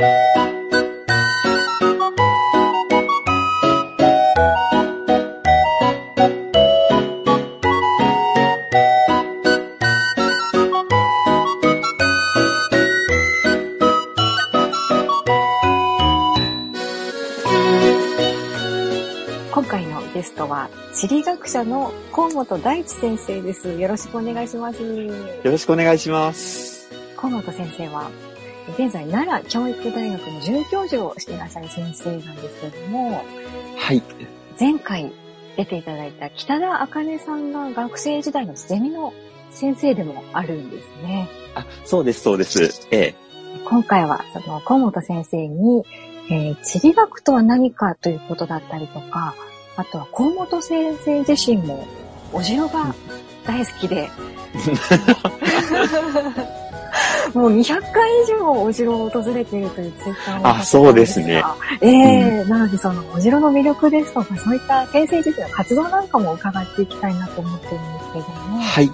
今回のゲストは、地理学者の河本大地先生です。よろしくお願いします。よろしくお願いします。河本先生は、現在奈良教育大学の准教授をしていらっしゃる先生なんですけれども、はい。前回出ていただいた北田茜さんが学生時代のゼミの先生でもあるんですね。あ、そうです、そうです。ええ。今回はその河本先生に、えー地理学とは何かということだったりとか、あとは河本先生自身もお城が大好きで、もう200回以上お城を訪れているというツイッターをあそうですね。ええなのでそのお城の魅力ですとか、そういった先生自身の活動なんかも伺っていきたいなと思ってるんですけれども。はい。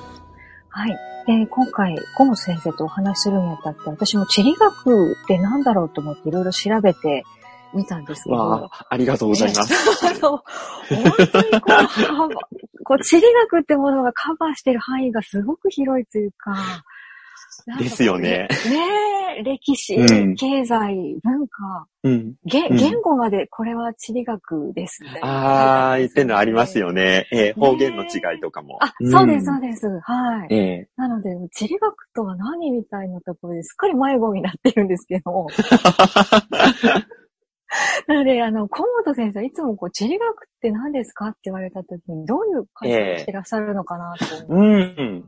はい。で、今回、河本先生とお話しするにあたって、私も地理学って何だろうと思っていろいろ調べてみたんですけど、わあ、ありがとうございます。あの、本当にこう幅、こう、地理学ってものがカバーしてる範囲がすごく広いというか、ですよね。ねえ、歴史、うん経済、文化、うん。言語までこれは地理学ですみたいなああ、言ってるのありますよ。よね。ええ、方言の違いとかも。あ、そうです、んそうです。はい。ええ。なので、地理学とは何みたいなところですっかり迷子になってるんですけど。なので、あの、河本先生、いつもこう、地理学って何ですかって言われたときに、どういう感じをしてらっしゃるのかなと思う。うん。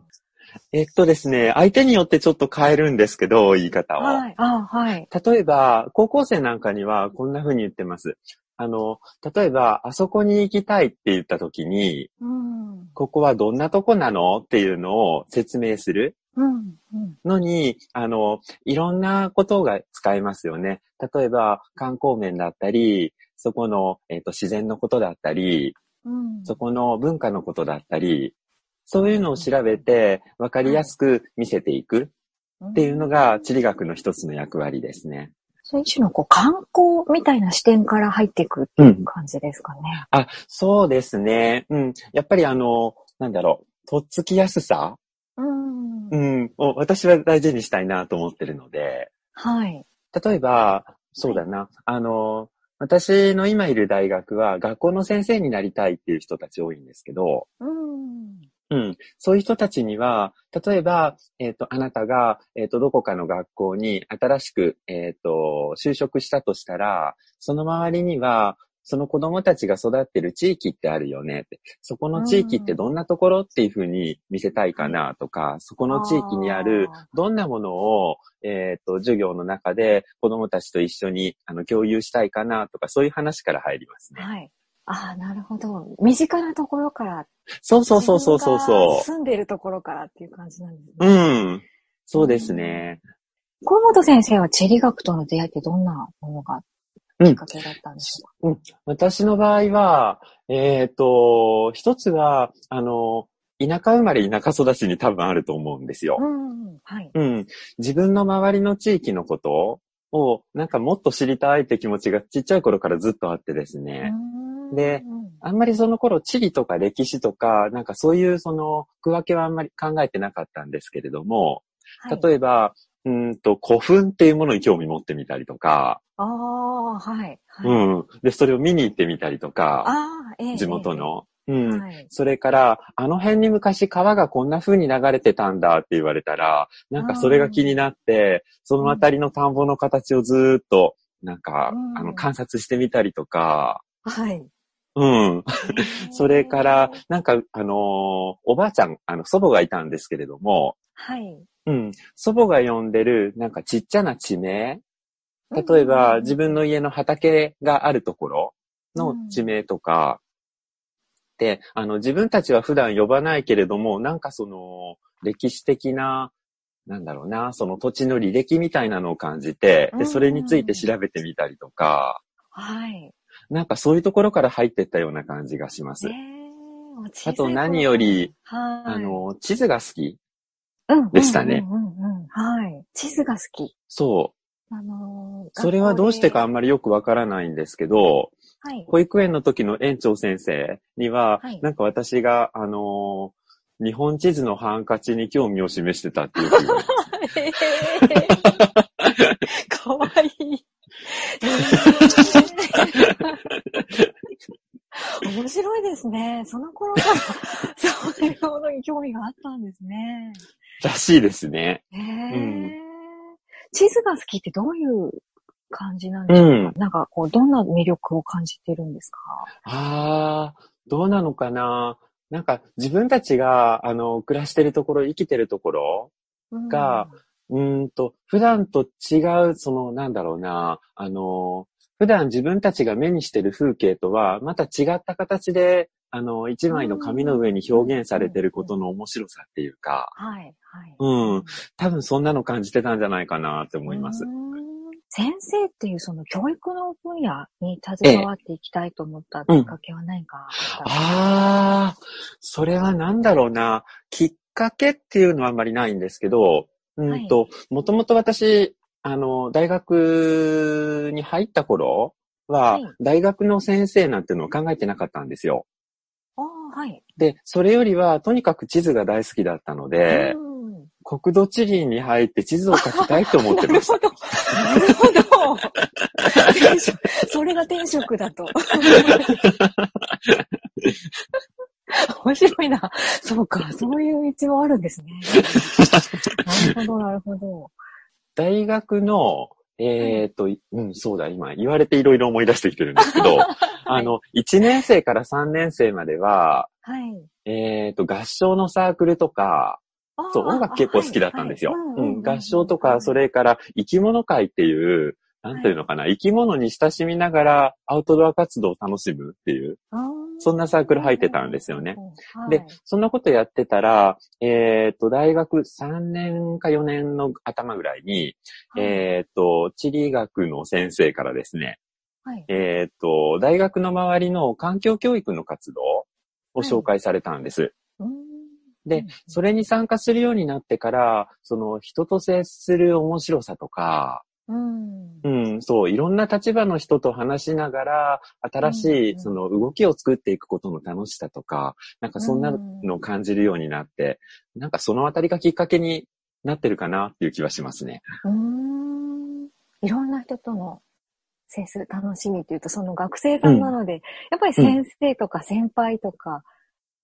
えっとですね、相手によってちょっと変えるんですけど、言い方を。はい。あ、はい。例えば、高校生なんかにはこんな風に言ってます。あの、例えば、あそこに行きたいって言った時に、うん。ここはどんなとこなのっていうのを説明するうん。うん。のに、あの、いろんなことが使えますよね。例えば、観光面だったり、そこの、えっ、と、自然のことだったり、うん。そこの文化のことだったり、そういうのを調べて、わかりやすく見せていくっていうのが、地理学の一つの役割ですね。そういう一種のこう、観光みたいな視点から入っていくっていう感じですかね。あ、そうですね。うん。やっぱりあの、なんだろう、とっつきやすさうん。うん。を私は大事にしたいなと思ってるので、はい。例えば、そうだな、あの、私の今いる大学は学校の先生になりたいっていう人たち多いんですけど、うん。うん。そういう人たちには、例えば、えっ、と、あなたが、えっ、と、どこかの学校に新しく、えっ、と、就職したとしたら、その周りには、その子供たちが育ってる地域ってあるよねって。そこの地域ってどんなところっていうふうに見せたいかなとか、そこの地域にあるどんなものを、えっ、と、授業の中で子供たちと一緒にあの共有したいかなとか、そういう話から入りますね。はい。ああ、なるほど。身近なところから。そうそうそうそうそう住んでるところからっていう感じなんですう。ね。うん。そうですね。河本先生は地理学との出会いってどんなものがきっかけだったんでしょう私の場合は、えっ、と、一つは、あの、田舎生まれ田舎育ちに多分あると思うんですよか、。うん。はい。うん。自分の周りの地域のことを、なんかもっと知りたいって気持ちがちっちゃい頃からずっとあってですね。でうんあんまりその頃地理とか歴史とか、なんかそういうその区分けはあんまり考えてなかったんですけれども、はい、例えば、うーんと古墳っていうものに興味持ってみたりとか、ああ、はい。はい、うん。で、それを見に行ってみたりとか、ああ、ええ地元。の。うええん。はい。それから、あの辺に昔川がこんな風に流れてたんだって言われたら、なんかそれが気になって、そのあたりの田んぼの形をずーっと、なんか、うんあの、観察してみたりとか、はい。うん。それから、なんか、あのーおばあちゃん、あの、祖母がいたんですけれども、はい。うん。祖母が呼んでる、なんかちっちゃな地名例えば、自分の家の畑があるところの地名とか、で、あの、自分たちは普段呼ばないけれども、なんかその、歴史的な、なんだろうな、その土地の履歴みたいなのを感じて、で、それについて調べてみたりとか、はい。なんかそういうところから入ってったような感じがします。えあと何より、はい、あの、地図が好きうんでしたねはい。地図が好き。そう。あのーそれはどうしてかあんまりよくわからないんですけど、ではい。保育園の時の園長先生には、はいなんか私が、あのー日本地図のハンカチに興味を示してたっていう かわいい。面白いですね。その頃から、そういうものに興味があったんですね。らしいですね。へえ、うん地図が好きってどういう感じなんですか、うんなんかこう、どんな魅力を感じてるんですか？ああ、どうなのかな？なんか自分たちが、あの、暮らしてるところ、生きてるところ、が、うーんと、普段と違う、その、なんだろうな、あの、普段自分たちが目にしてる風景とは、また違った形で、あの、一枚の紙の上に表現されてることの面白さっていうか、はい、はい。うん。多分そんなの感じてたんじゃないかなって思います。先生っていうその教育の分野に携わっていきたいと思ったきっかけは何かあったんああ、それはなんだろうな。きっかけっていうのはあんまりないんですけど、うんと、もともと私、あの、大学に入った頃は、はい大学の先生なんていうのを考えてなかったんですよ。ああ、はい。で、それよりは、とにかく地図が大好きだったので、うん国土地理に入って地図を描きたいと思ってました。なるほど。なるほど。転職それが転職だと。面白いな。そうか、そういう道もあるんですね。なるほど、なるほど。大学の、えっ、と、うん、そうだ、今言われていろいろ思い出してきてるんですけど、あの、1年生から3年生までは、はい。えっ、と、合唱のサークルとか、あそう、音楽結構好きだったんですよ。はい。はいうん、合唱とか、そ、れから生き物会っていう、なんていうのかな、生き物に親しみながらアウトドア活動を楽しむっていう、そんなサークル入ってたんですよね。。はいで、そんなことやってたら、えっ、と、大学3年か4年の頭ぐらいに、えっ、と、地理学の先生からですね、はい。えっ、と、大学の周りの環境教育の活動を紹介されたんです。うんで、それに参加するようになってから、その人と接する面白さとか、うん。うん、そう、いろんな立場の人と話しながら、新しい、うんうんその動きを作っていくことの楽しさとか、なんかそんなのを感じるようになって、なんかそのあたりがきっかけになってるかなっていう気はしますね。うーん。いろんな人との接する楽しみっていうと、その学生さんなので、やっぱり先生とか先輩とか、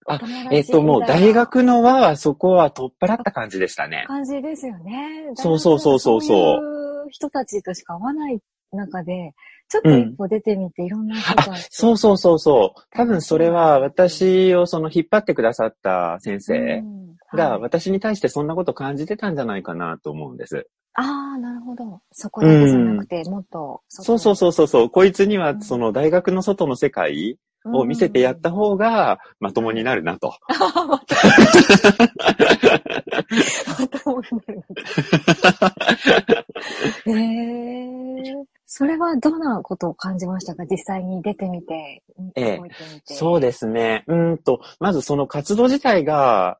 あえっと、もう大学の輪はそこは取っ払った感じでしたね。感じですよね。そうそうそうそうそうそういう人たちとしか会わない中で、ちょっと一歩出てみて、いろんな人そうそうそうそう。多分それは私をその引っ張ってくださった先生うんがはい私に対してそんなこと感じてたんじゃないかなと思うんです。ああ、なるほど。そこだけじゃなくて、もっと。そうそうそうそうそう。こいつにはうんその大学の外の世界を見せてやった方がまともになるなと。あ また。またもになるみたい。へえ。それはどんなことを感じましたか？実際に出てみて、え。そうですね。うーんと、まずその活動自体が、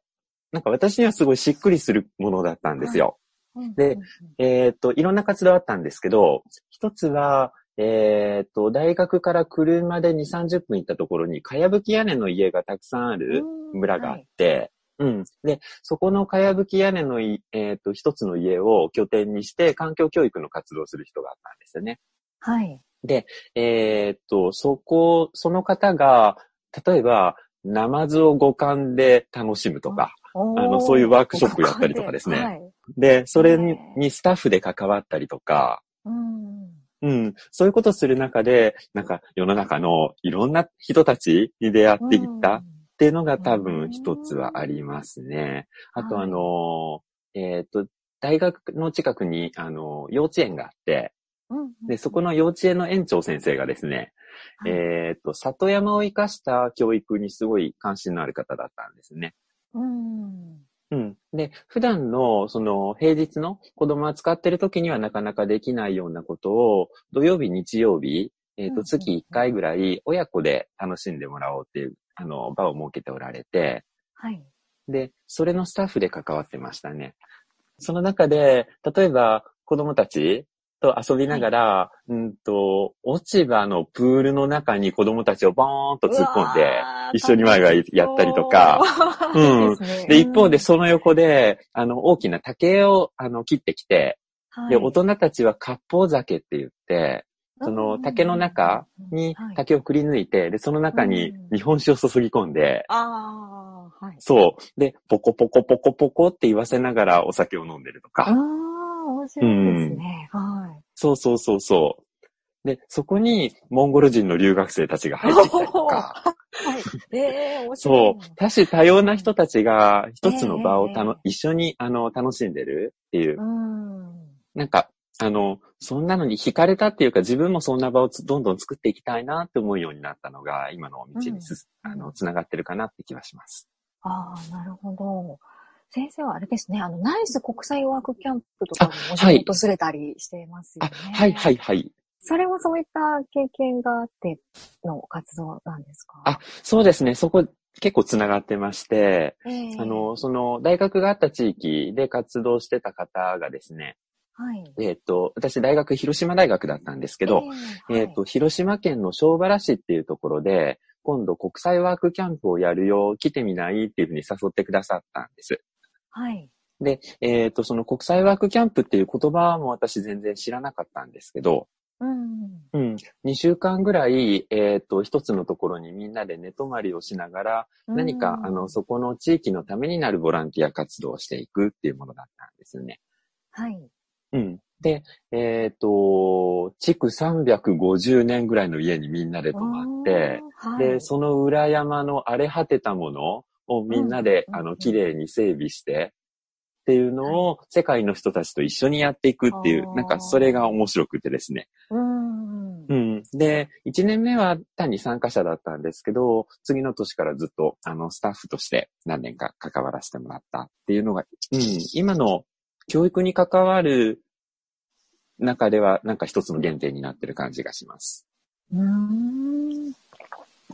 なんか私にはすごいしっくりするものだったんですよ。うんで、うんえーっと、いろんな活動あったんですけど、一つは、えーっと、大学から車で2、30分行ったところに、かやぶき屋根の家がたくさんあるうん村があって、うん。で、そこのかやぶき屋根のい、えーっと、一つの家を拠点にして、環境教育の活動をする人があったんですよね。はい。えーっと、そこ、その方が、例えば、ナマズを五感で楽しむとか、ああのそういうワークショップやったりとかですねはい。で、それにスタッフで関わったりとか、うん。うん、そういうことをする中で、なんか世の中のいろんな人たちに出会っていったっていうのが多分一つはありますね。あとはいあの、えっ、と、大学の近くに、あの、幼稚園があって、うん。で、そこの幼稚園の園長先生がですね、はいえっ、と、里山を生かした教育にすごい関心のある方だったんですね。うん。うん。で、普段の、その、平日の子供を扱ってる時にはなかなかできないようなことを、土曜日、日曜日、えっ、と、うんうん月1回ぐらい、親子で楽しんでもらおうっていう、あの、場を設けておられて、はい。で、それのスタッフで関わってましたね。その中で、例えば、子供たちと遊びながら、うんと、落ち葉のプールの中に子供たちをボーンと突っ込んで、一緒にワイワイやったりとか、う。ん。で、一方でその横で、あの、大きな竹を、あの、切ってきて、で、大人たちは割烹酒って言って、その竹の中にはい。竹をくり抜いて、で、その中に日本酒を注ぎ込んで、はい。そう。で、ポコポコポコポコって言わせながらお酒を飲んでるとか。ああ、面白いですね。はい。そうそうそうそう。で、そこにモンゴル人の留学生たちが入ってきたりとか。はい。ええ面白そ。いう多種多様な人たちが一つの場をたの、え一緒にあの楽しんでるっていう。うん。なんか、あの、そんなのに惹かれたっていうか自分もそんな場をつどんどん作っていきたいなって思うようになったのが今の道にす、うんあの、つながってるかなって気はします。ああ、なるほど。先生はあれですね、あの、ナイス国際ワークキャンプとかにもはい訪れたりしてますよあ、ね。はいはいはい。それもそういった経験があっての活動なんですか？あ、そうですね。そこ結構つながってまして、ええあの、その大学があった地域で活動してた方がですね、はい。えっ、と、私大学広島大学だったんですけど、えええっ、と、広島県の小原市っていうところで、今度国際ワークキャンプをやるよ、来てみないっていうふうに誘ってくださったんです。はい。で、えっ、と、その国際ワークキャンプっていう言葉も私全然知らなかったんですけど、うん。うん、2週間ぐらい、えっ、と、一つのところにみんなで寝泊まりをしながら、何か、あの、そこの地域のためになるボランティア活動をしていくっていうものだったんですよね。はい。うん。で、えっ、と、築350年ぐらいの家にみんなで泊まって、はい、で、その裏山の荒れ果てたものをみんなで、うんあの、綺麗に整備して、っていうのを世界の人たちと一緒にやっていくっていう、なんかそれが面白くてですね。うん。うん。で、1年目は単に参加者だったんですけど、次の年からずっと、あの、スタッフとして何年か関わらせてもらったっていうのが、うん、今の教育に関わる中では、なんか一つの原点になってる感じがします。うーん。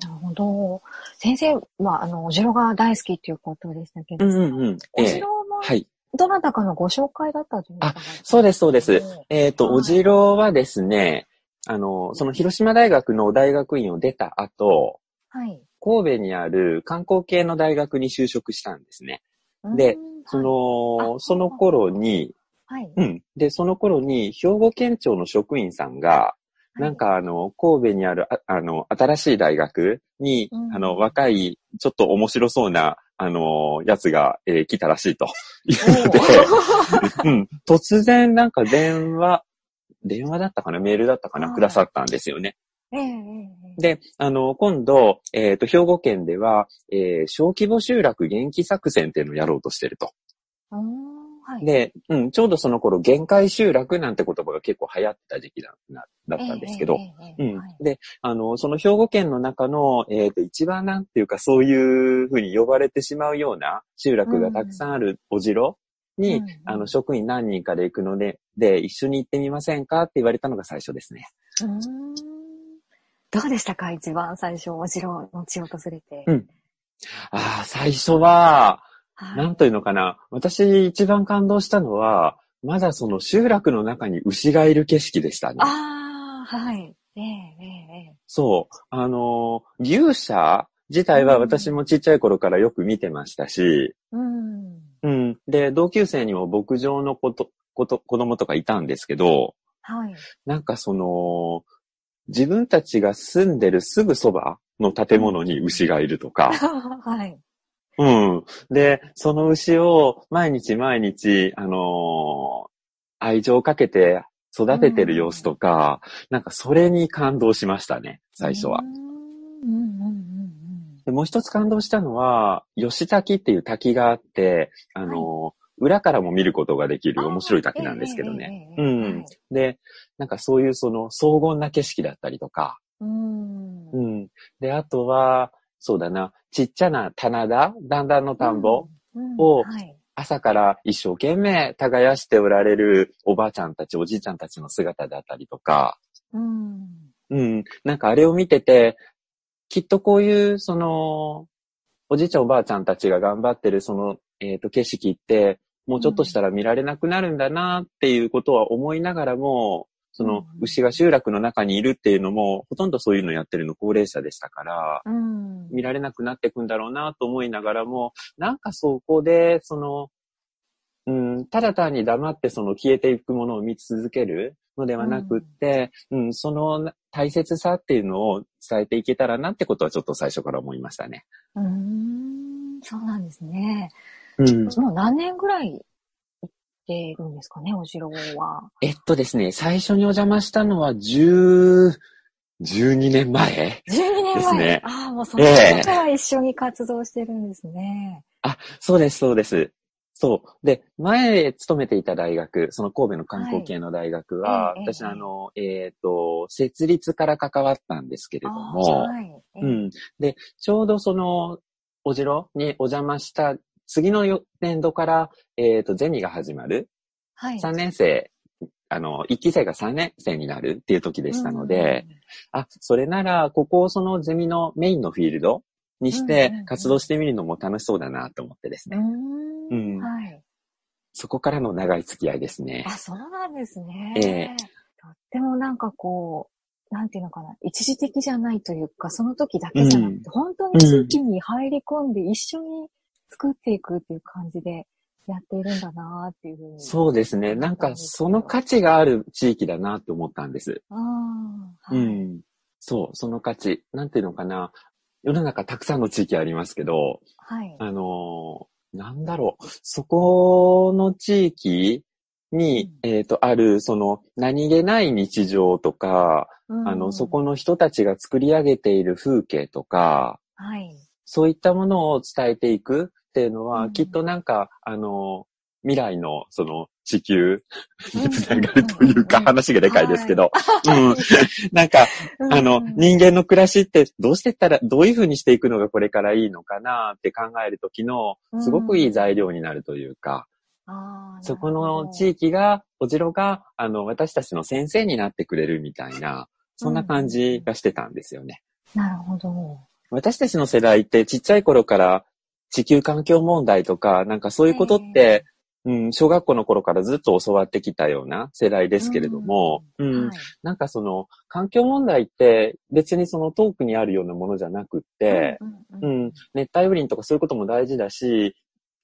なるほど。先生は、あの、お城が大好きっていうことでしたけど、うんうんうん。おええ城も、はい。どなたかのご紹介だったというあそうです、そうです。えっ、と、はいお城はですね、あの、その広島大学の大学院を出た後、はい。神戸にある観光系の大学に就職したんですね。でうん、そはい、の、あその頃に、はい。うん。で、その頃に、兵庫県庁の職員さんが、なんかあの、神戸にある、ああの、新しい大学に、うん。あの、若い、ちょっと面白そうな、あの、やつが、えー来たらしいと。いうので、うん。突然なんか電話、電話だったかな？メールだったかな？はい。くださったんですよね。で、あの、今度、えっ、と、兵庫県では、えー小規模集落元気作戦っていうのをやろうとしてると。で、うん、ちょうどその頃、限界集落なんて言葉が結構流行ってた時期だなだったんですけど、うん。で、あの、その兵庫県の中の、えっ、と、一番なんていうか、そういうふうに呼ばれてしまうような集落がたくさんあるお城に、うんうん。あの、職員何人かで行くので、で、一緒に行ってみませんかって言われたのが最初ですね。うーん。どうでしたか？一番最初、お城の地を訪れて。うん。ああ、最初は、はいなんというのかな。私一番感動したのは、まだその集落の中に牛がいる景色でしたね。ああ、はい。えええええそう。あの、牛舎自体は私もちっちゃい頃からよく見てましたし、えうん。うん。で、同級生にも牧場のこと、こと、子供とかいたんですけど、はい。なんかその、自分たちが住んでるすぐそばの建物に牛がいるとか、はい。うん。で、その牛を毎日毎日、あのー愛情をかけて育ててる様子とか、なんかそれに感動しましたね、最初はう。んうんうんうんでもう一つ感動したのは、吉滝っていう滝があって、あのー裏からも見ることができる面白い滝なんですけどね。。うんはいで、なんかそういうその荘厳な景色だったりとか、うん。うん。で、あとは、そうだな、ちっちゃな棚田、段々の田んぼ、うんをはい。朝から一生懸命耕しておられるおばあちゃんたち、おじいちゃんたちの姿だったりとか、うん。うん。なんかあれを見てて、きっとこういう、その、おじいちゃんおばあちゃんたちが頑張ってるその、えっ、と、景色って、もうちょっとしたら見られなくなるんだなっていうことは思いながらも、そのうん牛が集落の中にいるっていうのも、ほとんどそういうのやってるの高齢者でしたから、うん。見られなくなっていくんだろうなと思いながらも、なんかそこで、その、うん、ただ単に黙ってその消えていくものを見続けるのではなくって、うん、その大切さっていうのを伝えていけたらなってことはちょっと最初から思いましたね。うーん、そうなんですね。うん。もう何年ぐらいてるんですかね、お城は。えっとですね、最初にお邪魔したのは10、12年前12年前ですねああ、もうそのええ時から一緒に活動してるんですね。あ、そうです、そうです。そう。で、前勤めていた大学、その神戸の観光系の大学は、はいええ私、あの、えっ、と、設立から関わったんですけれどあも、ーはい。ええうん。で、ちょうどその、お城にお邪魔した次のよ年度から、えっ、と、ゼミが始まる。はい。3年生、あの、1期生が3年生になるっていう時でしたので、あ、それなら、ここをそのゼミのメインのフィールドにして活動してみるのも楽しそうだなと思ってですうん、ね。うーん。うんはい。そこからの長い付き合いですねあ、。そうなんですね。ええとってもなんかこう、なんていうのかな、一時的じゃないというか、その時だけじゃなくて、うん本当に地域に入り込んで一緒に作っていくっていう感じでやっているんだなっていうふうに。そうですね。なんか、その価値がある地域だなって思ったんです。ああ、はい。うん。そう、その価値。なんていうのかな。世の中たくさんの地域ありますけど、はい。あのーなんだろう。そこの地域に、えっ、と、ある、その、何気ない日常とか、あの、そこの、の人たちが作り上げている風景とか、はい。そういったものを伝えていくっていうのは、うん。きっとなんか、あの、未来の、その、地球うん。につながるというか、うん。話がでかいですけど、うん。なんか、うん。あの、人間の暮らしってどうしてったら、どういうふうにしていくのがこれからいいのかなって考えるときの、すごくいい材料になるというか、そこの地域が、お城が、あの、私たちの先生になってくれるみたいな、そんな感じがしてたんですよね。なるほど。私たちの世代ってちっちゃい頃から地球環境問題とか、なんかそういうことって、うん、小学校の頃からずっと教わってきたような世代ですけれども、うん、はい。なんかその環境問題って別にその遠くにあるようなものじゃなくって、うんううん。ん、熱帯雨林とかそういうことも大事だし、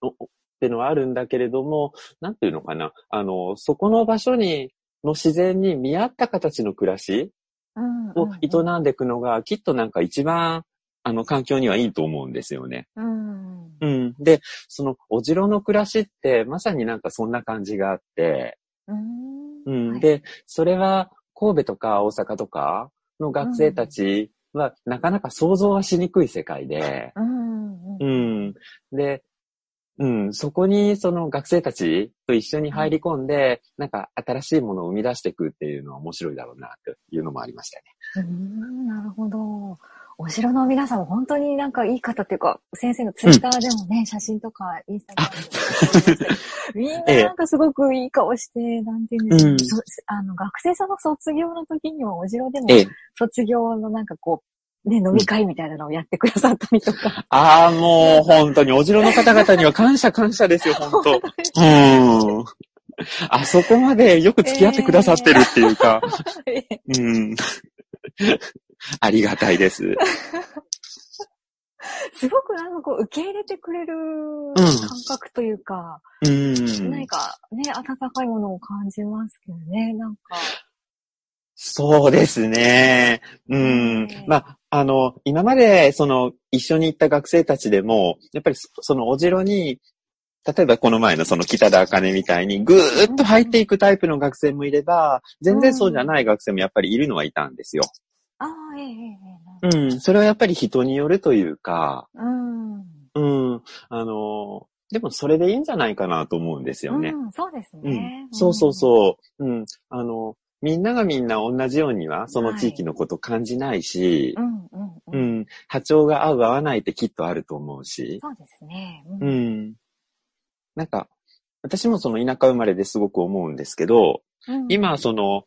おってのはあるんだけれども、なんていうのかな、あの、そこの場所に、の自然に見合った形の暮らしうんを営んでいくのが、きっとなんか一番、あの、環境にはいいと思うんですよね。うんうん。で、その、お城の暮らしって、まさになんかそんな感じがあって、うんうん。はいで、それは、神戸とか大阪とかの学生たちは、なかなか想像はしにくい世界で、うんううんん。で、うん、そこにその学生たちと一緒に入り込んで、なんか新しいものを生み出していくっていうのは面白いだろうな、というのもありましたね。うんなるほど。お城の皆さんも本当になんかいい方っていうか、先生のツイッターでもね、写真とかインスタグラムでもみんななんかすごくいい顔して、なんていうんですか、うんそあの、学生さんの卒業の時にはお城でもええ。卒業のなんかこう、ね、飲み会みたいなのをやってくださったりとか。ああ、もう本当にお城の方々には感謝感謝ですよ、本当。うん。あそこまでよく付き合ってくださってるっていうか、うん。ありがたいです。すごくなんかこう、受け入れてくれるん感覚というか、うん。何かね、温かいものを感じますけどね、なんか。そうですね。うんね。まあ、あの、今まで、その、一緒に行った学生たちでも、やっぱりそ、そのお城に、例えばこの前のその北田茜みたいに、ぐーっと入っていくタイプの学生もいれば、全然そうじゃない学生もやっぱりいるのはいたんですよ。ああ、ええええええ。うん。それはやっぱり人によるというか、うん。うん。あの、でもそれでいいんじゃないかなと思うんですよね。うん、そうですうんね。そうそうそう。うん。あの、みんながみんな同じようには、その地域のこと感じないしう、ん。うん、うん。ううん。ん。波長が合う合わないってきっとあると思うし、そうですね。う。ん。なんか、私もその田舎生まれですごく思うんですけど、うん今、その、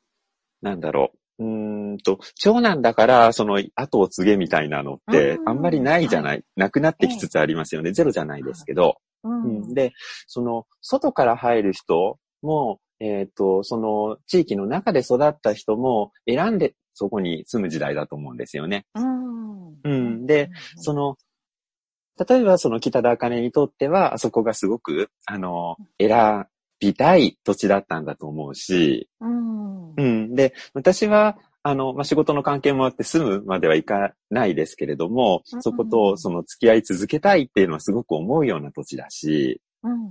なんだろう、うーんと、長男だから、その、後を継げみたいなのってう、んあんまりないじゃない、なくなってきつつありますよね。ゼロじゃないですけど。ううんん。で、その、外から入る人も、えっ、と、その地域の中で育った人も選んでそこに住む時代だと思うんですよね。うん。うんで、その、例えばその北田茜にとっては、あそこがすごく、あの、選びたい土地だったんだと思うし、うん。うん。で、私は、あの、まあ、仕事の関係もあって住むまではいかないですけれどもうん、そことその付き合い続けたいっていうのはすごく思うような土地だし、うん。うん。う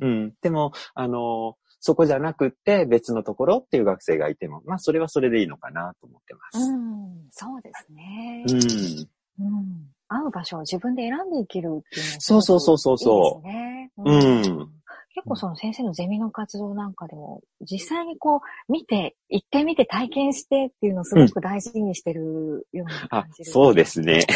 うん。ん。でも、あの、そこじゃなくって別のところっていう学生がいても、まあ、それはそれでいいのかなと思ってます。うん。そうですね。うん。うん。会う場所を自分で選んでいけるっていうのはそうそうそうそうそういいですね。うん結構その先生のゼミの活動なんかでも、実際にこう、見て、行ってみて体験してっていうのをすごく大事にしてるようなあ感じ、る。そうですね。ね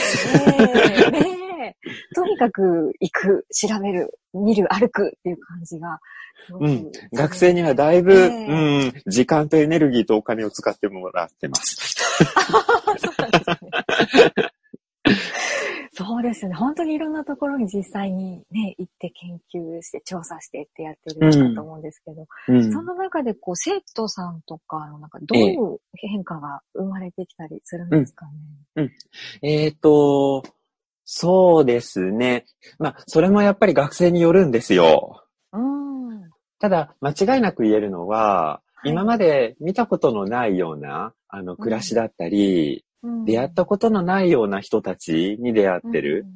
え、ねえ。とにかく行く、調べる、見る、歩くっていう感じがうん学生にはだいぶ、ええうん、時間とエネルギーとお金を使ってもらってます。そうなんですね。そうですね。本当にいろんなところに実際にね、行って研究して、調査してってやってるんだと思うんですけど、うんそんな中でこう、生徒さんとかの中、どういう変化が生まれてきたりするんですかね？えっ、と、そうですね。まあ、それもやっぱり学生によるんですよ。うん。ただ、間違いなく言えるのは、はい今まで見たことのないような、あの、暮らしだったり、うん出会ったことのないような人たちに出会ってる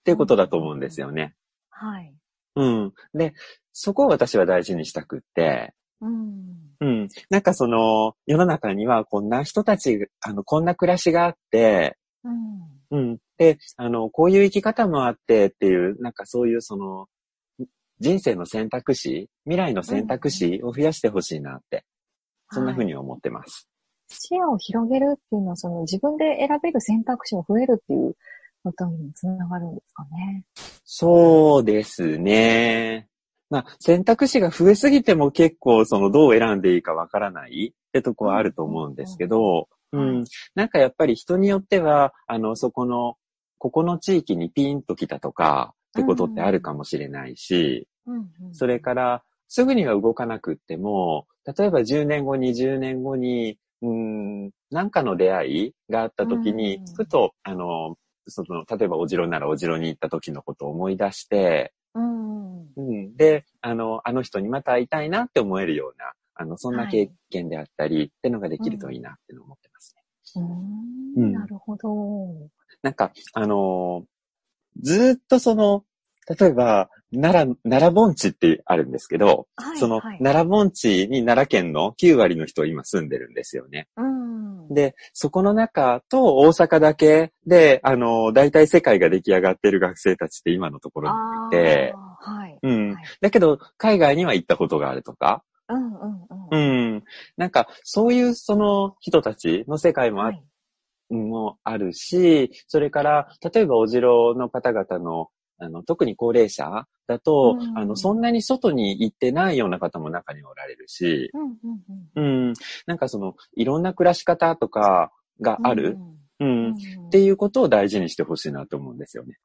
っていうことだと思うんですよね。はい。うん。で、そこを私は大事にしたくって、うん。うん。なんかその、世の中にはこんな人たち、あの、こんな暮らしがあって、うん。うん。で、あの、こういう生き方もあってっていう、なんかそういうその、人生の選択肢、未来の選択肢を増やしてほしいなって、そんな風に思ってます。視野を広げるっていうのは、その自分で選べる選択肢も増えるっていうことにもつながるんですかね。そうですね。まあ、選択肢が増えすぎても結構そのどう選んでいいかわからないってとこはあると思うんですけど、うんうんうんうん。なんかやっぱり人によっては、あの、そこの、ここの地域にピンと来たとかってことってあるかもしれないし、うんうんそれから、すぐには動かなくっても、例えば10年後、20年後に、うーん、なんかの出会いがあった時にうん、ふと、あの、その、例えばお城ならお城に行った時のことを思い出して、うん。うん、で、あの、あの人にまた会いたいなって思えるような、あの、そんな経験であったり、ってのができるといいなって思ってますね。ううんんなるほど。なんか、あのーずーっとその、例えば、奈良、奈良盆地ってあるんですけど、はいその、はい奈良盆地に奈良県の9割の人今住んでるんですよね。うん。で、そこの中と大阪だけで、あの、大体世界が出来上がってる学生たちって今のところにいて、はい。うんはい。だけど、海外には行ったことがあるとか、うんうんううん。ん。なんか、そういうその人たちの世界もあはい。もあるし、それから、例えばお城の方々の、あの、特に高齢者だと、うんあの、そんなに外に行ってないような方も中におられるし、うんうんうん。うん、なんかその、いろんな暮らし方とかがある、うん、っていうことを大事にしてほしいなと思うんですよね。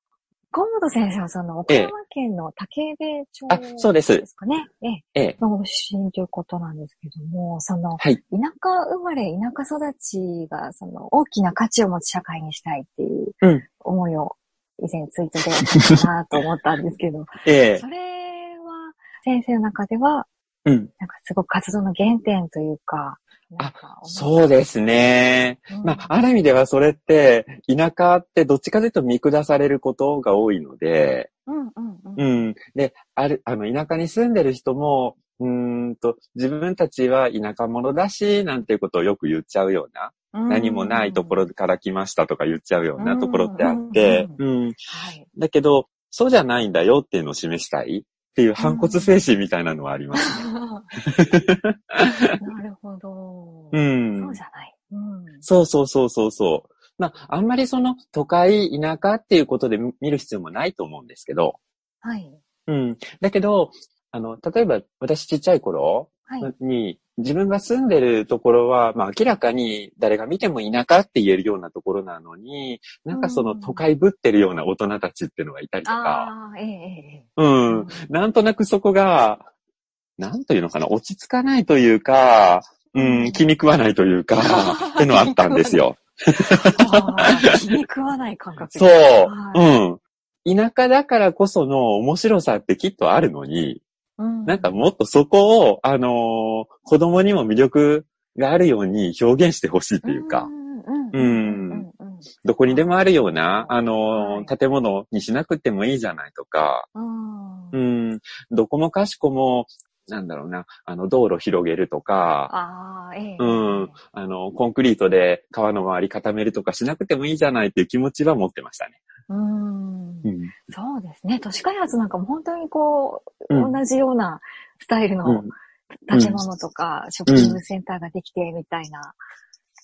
河本先生はその岡山県の竹部町あそうですですかね。ええ。ええ。のご出身ということなんですけども、その、はい。田舎生まれ、田舎育ちが、その、大きな価値を持つ社会にしたいっていううん思いを以前ツイートでやったなと思ったんですけど、ええそれは、先生の中では、うん。なんかすごく活動の原点というか、なんか思そうですね。うんまあ、ある意味ではそれって、田舎ってどっちかというと見下されることが多いので、うんうんうん。うん。で、ある、あの、田舎に住んでる人も、うーんと、自分たちは田舎者だし、なんていうことをよく言っちゃうような、うん何もないところから来ましたとか言っちゃうようなところってあって、ううん。はい。だけど、そうじゃないんだよっていうのを示したいっていう反骨精神みたいなのはありますね。なるほど。うん。そうじゃない。うん。そうそうそうそうそう。まあ、あんまりその都会、田舎っていうことで見る必要もないと思うんですけど、はい。うん。だけど、あの、例えば私ちっちゃい頃はい。に、自分が住んでるところは、まあ明らかに誰が見ても田舎って言えるようなところなのに、なんかそのうん都会ぶってるような大人たちっていうのがいたりとか、ええええ。うん。なんとなくそこが、なんというのかな、落ち着かないというか、うん、気に食わないというか、ってのはあったんですよ。気に食わない感覚。そう、はうん。田舎だからこその面白さってきっとあるのに、うん。なんかもっとそこを、あのー子供にも魅力があるように表現してほしいっていうか、うん。どこにでもあるような、あのーはい。建物にしなくてもいいじゃないとか、うん。うん、どこもかしこも、なんだろうな、あの、道路広げるとか、ああ、ええ。うんあの、コンクリートで川の周り固めるとかしなくてもいいじゃないっていう気持ちは持ってましたね。うん。うん。そうですね。都市開発なんかも本当にこう、うん同じようなスタイルうのん。建物とか、ショッピングセンターができてみたいな。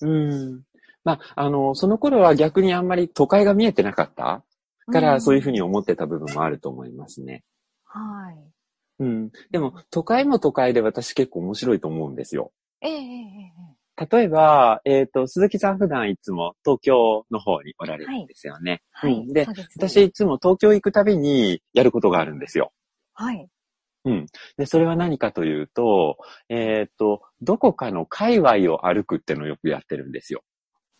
うん。まあ、あの、その頃は逆にあんまり都会が見えてなかったから、そういうふうに思ってた部分もあると思いますね。はい。うん。でも、都会も都会で私結構面白いと思うんですよ。ええええええ。例えば、えっ、と、鈴木さん普段いつも東京の方におられるんですよね。はい。うんでね私いつも東京行くたびにやることがあるんですよ。はい。で、それは何かというと、えっ、と、どこかの界隈を歩くっていうのをよくやってるんですよ。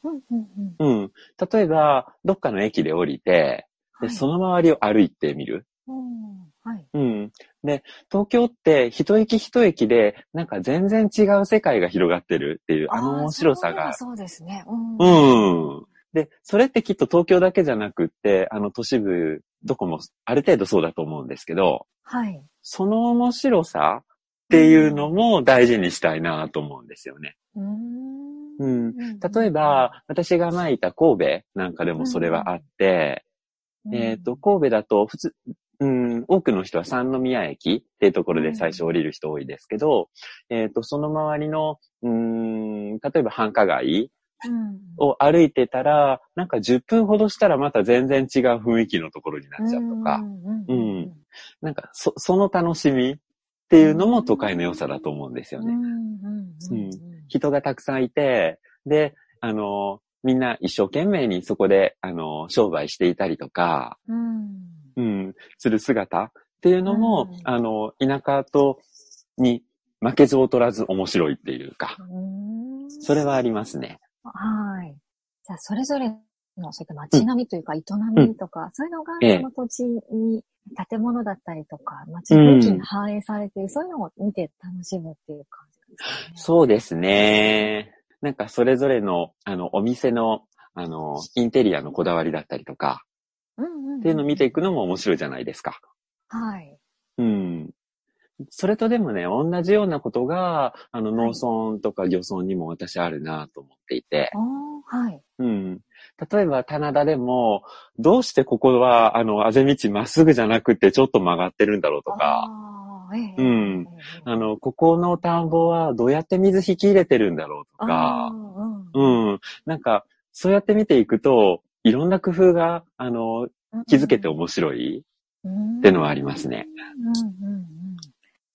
うん、うん、うん。うん。例えば、どっかの駅で降りて、で、はいその周りを歩いてみる。うんはい。うん。で、東京って一駅一駅で、なんか全然違う世界が広がってるっていう、あの面白さが。そうですね。うん。うん。で、それってきっと東京だけじゃなくって、あの都市部、どこもある程度そうだと思うんですけど、はい。その面白さっていうのも大事にしたいなと思うんですよね。うーん。うん。うん例えば、、私が前いた神戸なんかでもそれはあって、うんえっ、と、、神戸だと普通、うん、多くの人は三宮駅っていうところで最初降りる人多いですけど、えっ、と、その周りの、うん、例えば繁華街うん、を歩いてたら、なんか10分ほどしたらまた全然違う雰囲気のところになっちゃうとか、うんうんなんかそ、その楽しみっていうのも都会の良さだと思うんですよね。うんうん。うん。人がたくさんいて、で、あの、みんな一生懸命にそこで、あの、商売していたりとか、うんうん、する姿。っていうのも、うん。あの、田舎と、に負けず劣らず面白いっていうか、うん。それはありますね。はい。じゃあ、それぞれの、そういった街並みというか、営みとか、そういうのが、ええその土地に、建物だったりとか、街の雰に反映されている、そういうのを見て楽しむっていう感じですかね。そうですね。なんかそれぞれの、あの、お店の、あの、インテリアのこだわりだったりとか、うんうんうんっていうのを見ていくのも面白いじゃないですか。はい。うん。それとでもね、同じようなことが、あの、はい農村とか漁村にも私あるなと思っていて、はい。うん。例えば、棚田でも、どうしてここは、あの、あぜ道まっすぐじゃなくてちょっと曲がってるんだろうとか、ええうん。ええあの、ここの田んぼはどうやって水引き入れてるんだろうとあか、うん。なんか、そうやって見ていくと、いろんな工夫が、あの、気づけて面白いってのはありますね。うんうんうん。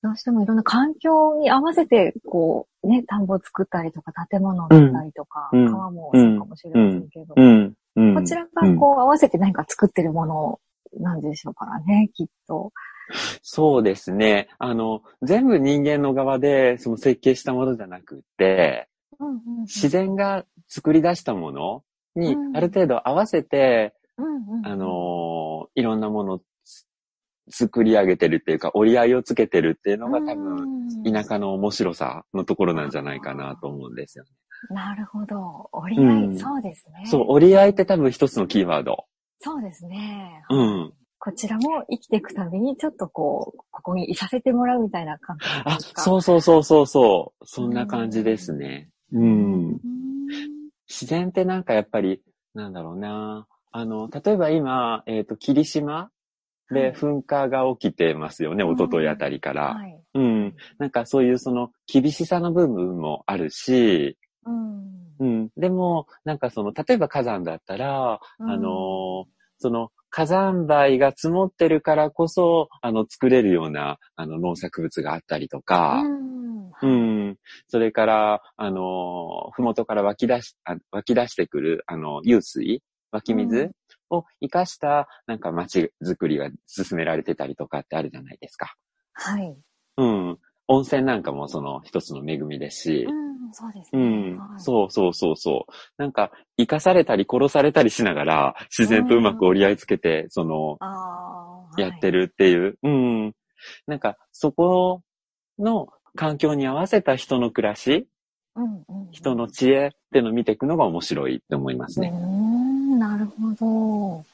どうしてもいろんな環境に合わせて、こう、ね、田んぼを作ったりとか、建物だったりとか、うん。川もそうかもしれませんけど。こちらがこう合わせて何か作ってるものなんでしょうからね、きっと。そうですね。あの、全部人間の側でその設計したものじゃなくって、うんうんうん。自然が作り出したものにうんある程度合わせて、うんうんあのーいろんなもの作り上げてるっていうか、折り合いをつけてるっていうのが多分、田舎の面白さのところなんじゃないかなと思うんですよね。なるほど。折り合い、うんそうですね。そう、折り合いって多分一つのキーワード。そうですね。うん。こちらも生きていくために、ちょっとこう、ここにいさせてもらうみたいな感覚あ、ですか。そうそうそうそうそう。そんな感じですね。ううんん。自然ってなんかやっぱり、なんだろうな。あの、例えば今、えっ、と、霧島で噴火が起きてますよね、うん一昨日あたりから。はい。うん。なんかそういうその厳しさの部分もあるし、うん。うん。でも、なんかその、例えば火山だったら、うんあのーその火山灰が積もってるからこそ、あの、作れるような、あの、農作物があったりとか、うんうん。それから、あの、ふもとから湧き出し、あ湧き出してくる、あの、湧水、湧き水を活かした、なんか街づくりが進められてたりとかってあるじゃないですか。はい。うん。温泉なんかもその一つの恵みですし、うん、そうですね。うん、はいそうそうそうそう。なんか、生かされたり殺されたりしながら、自然とうまく折り合いつけて、その。やってるっていう、うん。なんか、そこの環境に合わせた人の暮らし、はい。うんうん。人の知恵っていうのを見ていくのが面白いって思いますね。ん、なるほど。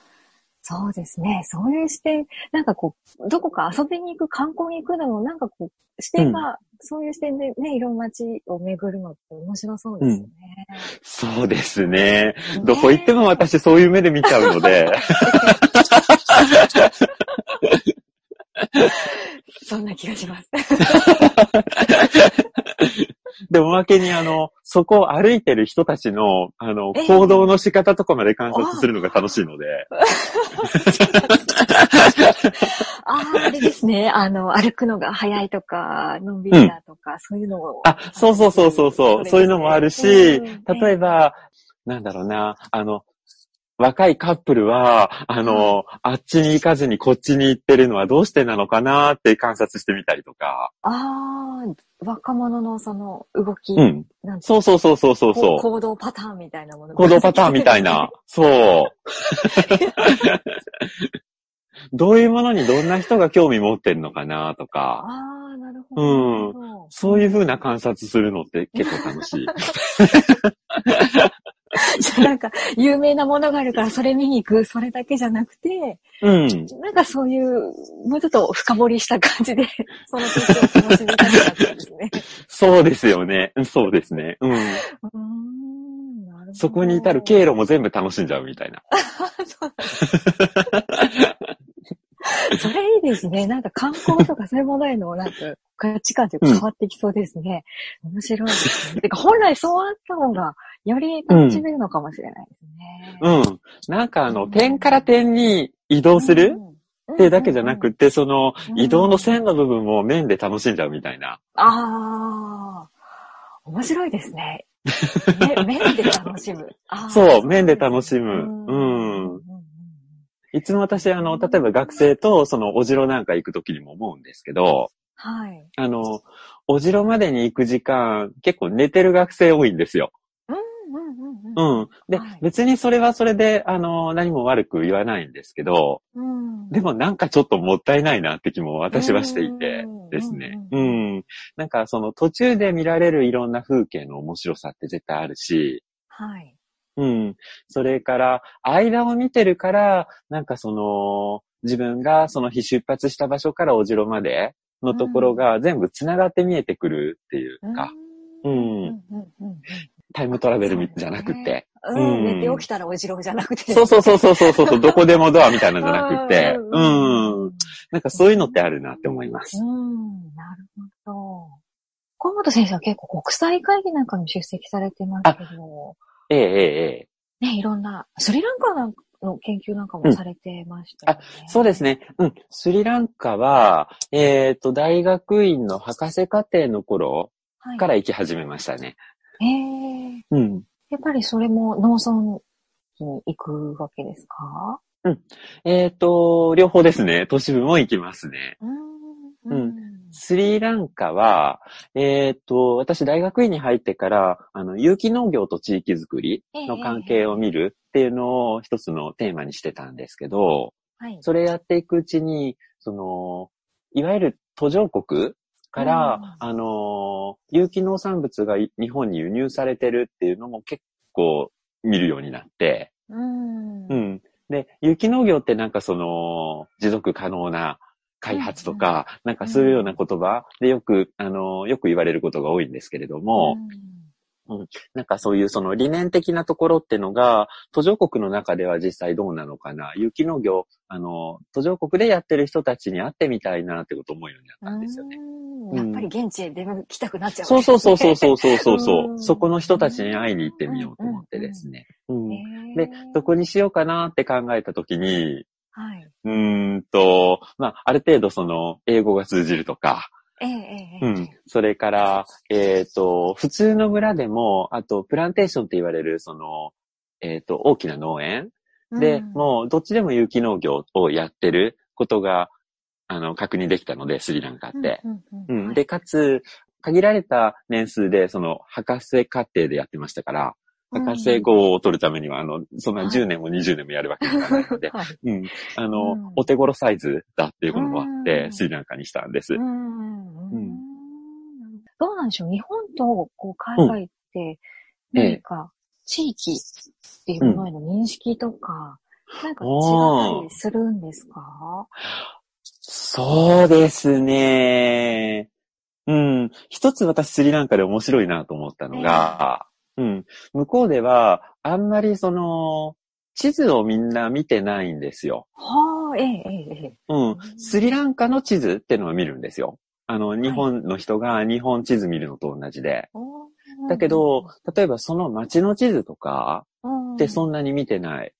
そうですね。そういう視点、なんかこう、どこか遊びに行く、観光に行くのも、なんかこう、視点が、そういう視点でね、いろんな街を巡るのって面白そうですよね。そうですね。どこ行っても私そういう目で見ちゃうので、そんな気がします。で、おまけにあの、そこを歩いてる人たちの、あの、ええ行動の仕方とかまで観察するのが楽しいので、ああ、あれですね。あの、歩くのが早いとか、のんびりだとか、そういうのを。あ、そうそうそうそうそう、そういうのもあるし、うん例えば、なんだろうな、あの、若いカップルは、あの、あっちに行かずにこっちに行ってるのはどうしてなのかなって観察してみたりとか。ああ、若者のその動き、うん。なんてそうそうそうそうそうそう。行動パターンみたいなものが行動パターンみたいな。そう。どういうものにどんな人が興味持ってるのかなとか、ああ、なるほど。うんそういう風な観察するのって結構楽しい。じゃあなんか、有名なものがあるからそれ見に行く、それだけじゃなくて、うん。なんかそういう、もうちょっと深掘りした感じで、その土地を楽しみたくなったんですね。そうですよね。うんそうですね。うん。うーん、なるほど。そこに至る経路も全部楽しんじゃうみたいな。そそれいいですね。なんか観光とかそういうものへのなんか価値観というか変わってきそうですね。面白いですね。てか本来そうあった方がより楽しめるのかもしれないですね。うん。なんかあの、点から点に移動するってだけじゃなくって、そのうん移動の線の部分も面で楽しんじゃうみたいな。ああ、面白いですね。め面で楽しむ。そう面で楽しむうんうんうんいつも私あの、例えば学生とそのお城なんか行くときにも思うんですけど、はい。あの、お城までに行く時間、結構寝てる学生多いんですよ。うんうんうんうん。うん。で、はい別にそれはそれで、あの、何も悪く言わないんですけど、うんでもなんかちょっともったいないなって気も私はしていてうんですね。ううんん。なんかその途中で見られるいろんな風景の面白さって絶対あるし、はい。うん。それから、間を見てるから、なんかその、自分がその日出発した場所からお城までのところが全部繋がって見えてくるっていうか、うんうんうんうんタイムトラベルみじゃなくて。うん。うん寝て起きたらお城じゃなくて。そうそうそうそうそうそう、どこでもドアみたいなのじゃなくて、ううん。なんかそういうのってあるなって思います。うん、なるほど。河本先生は結構国際会議なんかに出席されてますけど、ええええええ。ね、いろんな、スリランカなんの研究なんかもされてましたよね。そうですね。うん。スリランカは、えっ、と、大学院の博士課程の頃はい。から行き始めましたね。へえうん。やっぱりそれも農村に行くわけですか？えっ、と、両方ですね。都市部も行きますね。うん。うんスリランカは、えっ、と、私大学院に入ってから、あの、有機農業と地域づくりの関係を見るっていうのを一つのテーマにしてたんですけど、はい。それやっていくうちに、その、いわゆる途上国から、うんあの、有機農産物がい日本に輸入されてるっていうのも結構見るようになって、うん。う。ん。で、有機農業ってなんかその、持続可能な開発とか、なんかそういうような言葉でよく、あの、よく言われることが多いんですけれども、うん。なんかそういうその理念的なところってのが、途上国の中では実際どうなのかな。雪の農業、あの、途上国でやってる人たちに会ってみたいなってこと思うようになったんですよね。やっぱり現地へ出向きたくなっちゃう、ね、そうそうそうそうそうそうそう。そこの人たちに会いに行ってみようと思ってですね。で、どこにしようかなって考えたときに、はい、うんと、まあ、ある程度その、英語が通じるとか、ええうん。それから、えっ、と、普通の村でも、あと、プランテーションって言われる、その、えっ、と、大きな農園で、うんもう、どっちでも有機農業をやってることがあの、確認できたので、スリランカって。うんうんううんん。で、かつ、限られた年数で、その、博士課程でやってましたから、博士号を取るためには、あの、そんなはい。10年も20年もやるわけにはいかないので、はい。うん。あの、うん。お手頃サイズだっていうこともあってう、ん。スリランカにしたんです。うん。うん。うん。どうなんでしょう。日本とこう海外って何か地域っていうものへの認識とか、なんか違ったりするんですか？そうですね。うん。一つ私スリランカで面白いなと思ったのが、うん。向こうでは、あんまりその、地図をみんな見てないんですよ。はあ、ええ、ええ、ええ。うん。スリランカの地図ってのは見るんですよ。あの、日本の人が日本地図見るのと同じで。おーだけど、例えばその街の地図とかうんってそんなに見てない。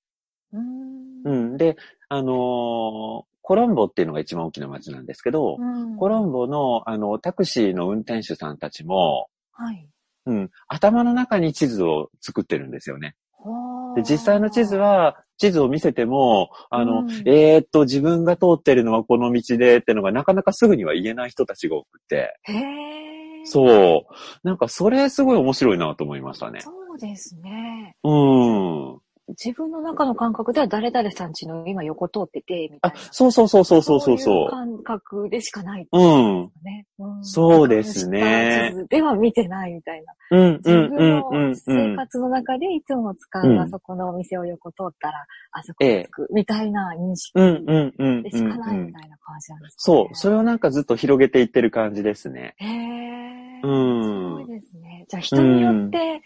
うんうん。で、あのーコロンボっていうのが一番大きな街なんですけど、うんコロンボの、あの、タクシーの運転手さんたちも、はい。うん、頭の中に地図を作ってるんですよね。はあで、実際の地図、は、地図を見せても、あの、うんえーっと、自分が通ってるのはこの道でってのがなかなかすぐには言えない人たちが多くて、へえ。そう。なんかそれすごい面白いなと思いましたね。そうですね。うん。自分の中の感覚では誰々さんちの今横通ってて、みたあいな。、そうそうそうそうそうそういそう感覚でしかない。うん。ね。うんそうですねでは見てないみたいな。うん、自うん、分うん、うんの、生活の中でいつも使う、うんあそこのお店を横通ったら、あそこに着く、みたいな認識でうんしかないうん。みたいな感じなんですか、ねそう。それをなんかずっと広げていってる感じですね。へえ。うんすごいですね。じゃあ人によって、うん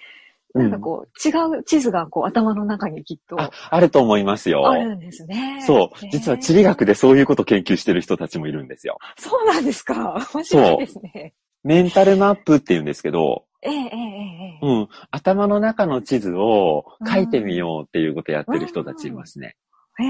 なんかこう、違う地図がこう頭の中にきっとあ、あると思いますよ。あるんですね。そう実は地理学でそういうこと研究してる人たちもいるんですよ。そうなんですか？面白いですね。メンタルマップって言うんですけど、ええええええ。うん。頭の中の地図を書いてみようっていうことやってる人たちいますね。へえ。